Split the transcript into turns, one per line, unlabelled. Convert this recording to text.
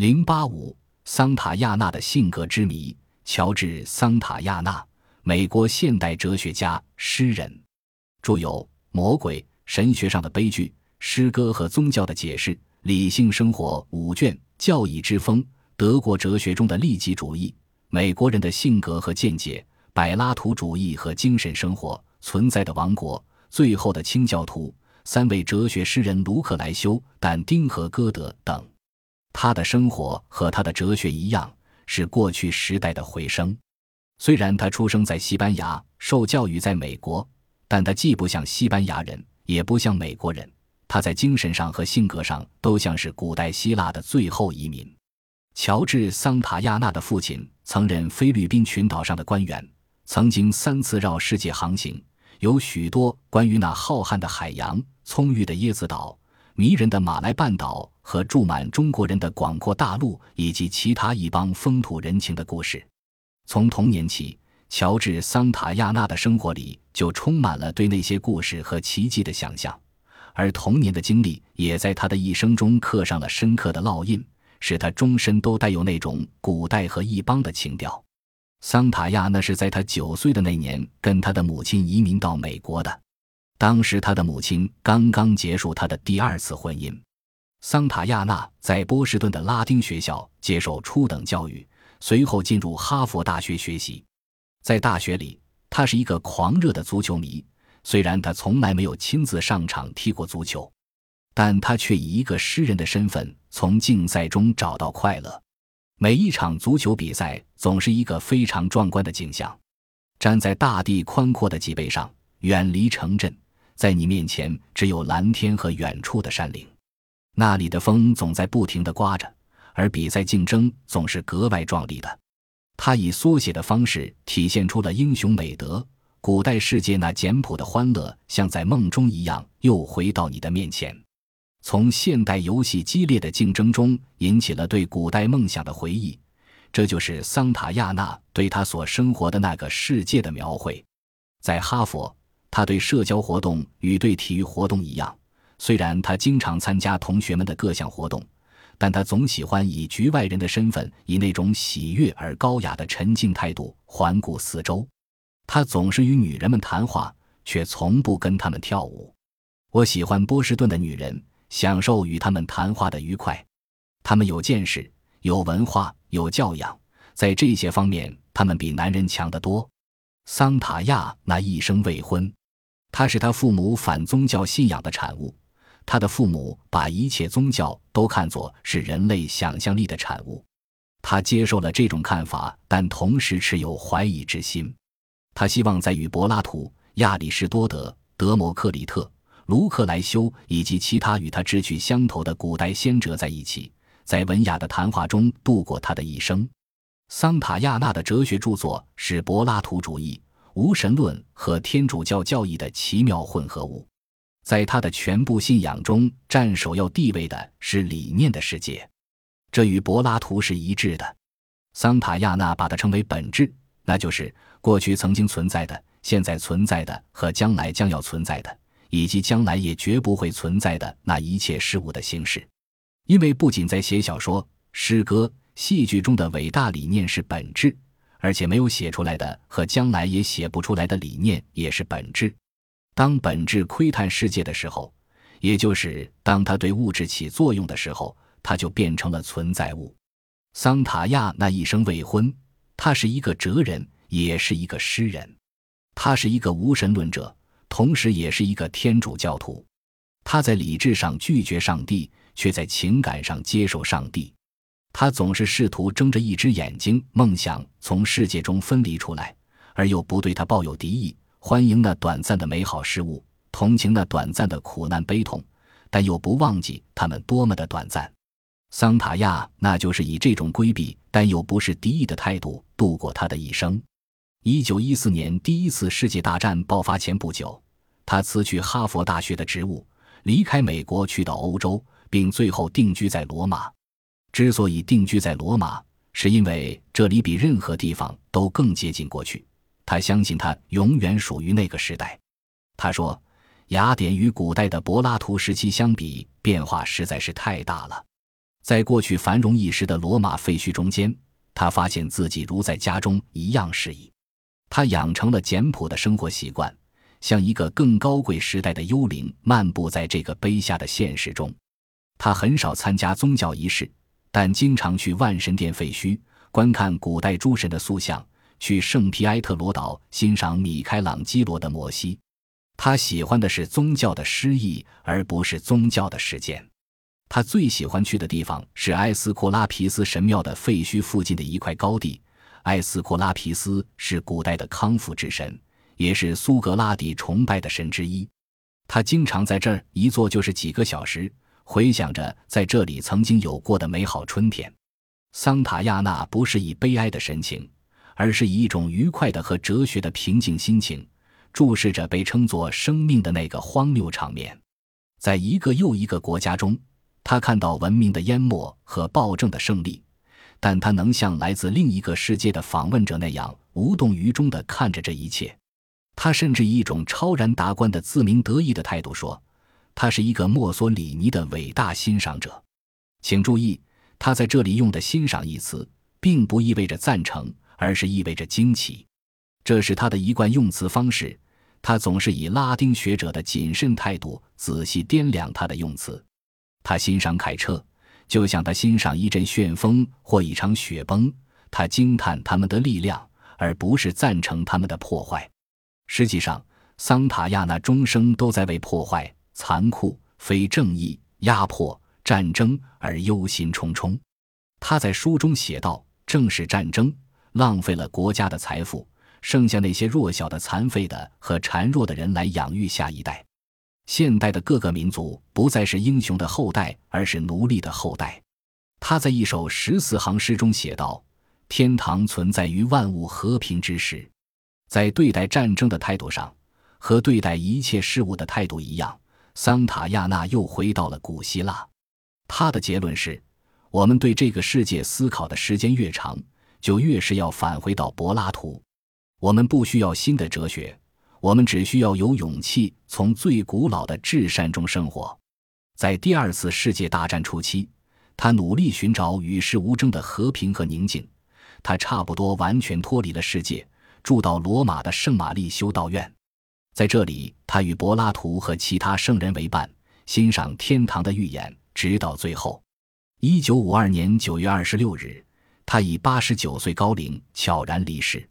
零八五，桑塔亚纳的性格之谜。乔治·桑塔亚纳，美国现代哲学家、诗人，著有《魔鬼》《神学上的悲剧》《诗歌和宗教的解释》《理性生活》五卷，《教义之风》《德国哲学中的利己主义》《美国人的性格和见解》《柏拉图主义和精神生活》《存在的王国》《最后的清教徒》三位哲学诗人卢克莱修、但丁和歌德等。他的生活和他的哲学一样。是过去时代的回声。虽然他出生在西班牙，受教育在美国，但他既不像西班牙人，也不像美国人。他在精神上和性格上都像是古代希腊的最后移民。乔治·桑塔亚纳的父亲曾任菲律宾群岛上的官员，曾经三次绕世界航行，有许多关于那浩瀚的海洋、葱郁的椰子岛。迷人的马来半岛和住满中国人的广阔大陆，以及其他一帮风土人情的故事。从童年起，乔治·桑塔亚纳的生活里就充满了对那些故事和奇迹的想象，而童年的经历也在他的一生中刻上了深刻的烙印，使他终身都带有那种古代和异邦的情调。桑塔亚那是在他九岁的那年跟他的母亲移民到美国的。当时，他的母亲刚刚结束他的第二次婚姻。桑塔亚纳在波士顿的拉丁学校接受初等教育，随后进入哈佛大学学习。在大学里，他是一个狂热的足球迷。虽然他从来没有亲自上场踢过足球，但他却以一个诗人的身份从竞赛中找到快乐。每一场足球比赛总是一个非常壮观的景象。站在大地宽阔的脊背上，远离城镇。在你面前只有蓝天和远处的山岭，那里的风总在不停地刮着，而比赛竞争总是格外壮丽的。他以缩写的方式体现出了英雄美德。古代世界那简朴的欢乐，像在梦中一样，又回到你的面前。从现代游戏激烈的竞争中引起了对古代梦想的回忆，这就是桑塔亚纳对他所生活的那个世界的描绘。在哈佛。他对社交活动与对体育活动一样，虽然他经常参加同学们的各项活动，但他总喜欢以局外人的身份，以那种喜悦而高雅的沉静态度环顾四周。他总是与女人们谈话，却从不跟她们跳舞。我喜欢波士顿的女人，享受与她们谈话的愉快。她们有见识、有文化、有教养，在这些方面，她们比男人强得多。桑塔亚那一生未婚。他是他父母反宗教信仰的产物，他的父母把一切宗教都看作是人类想象力的产物。他接受了这种看法，但同时持有怀疑之心。他希望在与柏拉图、亚里士多德、德谟克里特、卢克莱修以及其他与他志趣相投的古代先哲在一起，在文雅的谈话中度过他的一生。桑塔亚纳的哲学著作是柏拉图主义。无神论和天主教教义的奇妙混合物，在他的全部信仰中占首要地位的是理念的世界，这与柏拉图是一致的。桑塔亚纳把它称为本质，那就是过去曾经存在的、现在存在的和将来将要存在的，以及将来也绝不会存在的那一切事物的形式。因为不仅在写小说、诗歌、戏剧中的伟大理念是本质。而且没有写出来的和将来也写不出来的理念也是本质。当本质窥探世界的时候，也就是当它对物质起作用的时候，它就变成了存在物。桑塔亚那一生未婚，他是一个哲人，也是一个诗人。他是一个无神论者，同时也是一个天主教徒。他在理智上拒绝上帝，却在情感上接受上帝。他总是试图睁着一只眼睛，梦想从世界中分离出来，而又不对他抱有敌意，欢迎那短暂的美好事物，同情那短暂的苦难悲痛，但又不忘记他们多么的短暂。桑塔亚那就是以这种规避但又不是敌意的态度度过他的一生。一九一四年第一次世界大战爆发前不久，他辞去哈佛大学的职务，离开美国去到欧洲，并最后定居在罗马。之所以定居在罗马，是因为这里比任何地方都更接近过去。他相信他永远属于那个时代。他说：“雅典与古代的柏拉图时期相比，变化实在是太大了。在过去繁荣一时的罗马废墟中间，他发现自己如在家中一样适宜。他养成了简朴的生活习惯，像一个更高贵时代的幽灵，漫步在这个卑下的现实中。他很少参加宗教仪式，但经常去万神殿废墟观看古代诸神的塑像，去圣皮埃特罗岛欣赏米开朗基罗的《摩西》。他喜欢的是宗教的诗意，而不是宗教的实践。他最喜欢去的地方是埃斯库拉皮斯神庙的废墟附近的一块高地。埃斯库拉皮斯是古代的康复之神，也是苏格拉底崇拜的神之一。他经常在这儿一坐就是几个小时，回想着在这里曾经有过的美好春天。桑塔亚纳不是以悲哀的神情，而是以一种愉快的和哲学的平静心情，注视着被称作生命的那个荒谬场面。在一个又一个国家中，他看到文明的淹没和暴政的胜利。但他能像来自另一个世界的访问者那样无动于衷地看着这一切。他甚至以一种超然达观的自鸣得意的态度说：“他是一个墨索里尼的伟大欣赏者。”请注意，他在这里用的“欣赏”一词，并不意味着赞成，而是意味着惊奇。这是他的一贯用词方式。他总是以拉丁学者的谨慎态度仔细掂量他的用词。他欣赏凯彻。就像他欣赏一阵旋风或一场雪崩，他惊叹他们的力量，而不是赞成他们的破坏。实际上，桑塔亚那终生都在为破坏、残酷、非正义、压迫、战争而忧心忡忡。他在书中写道：“正是战争浪费了国家的财富，剩下那些弱小的、残废的和孱弱的人来养育下一代。”现代的各个民族不再是英雄的后代，而是奴隶的后代。他在一首十四行诗中写道：“天堂存在于万物和平之时。”在对待战争的态度上，和对待一切事物的态度一样，桑塔亚纳又回到了古希腊。他的结论是：我们对这个世界思考的时间越长，就越是要返回到柏拉图。我们不需要新的哲学。我们只需要有勇气从最古老的至善中生活。在第二次世界大战初期，他努力寻找与世无争的和平和宁静。他差不多完全脱离了世界，住到罗马的圣玛丽修道院。在这里，他与柏拉图和其他圣人为伴，欣赏天堂的预言，直到最后。一九五二年九月二十六日，他以八十九岁高龄悄然离世。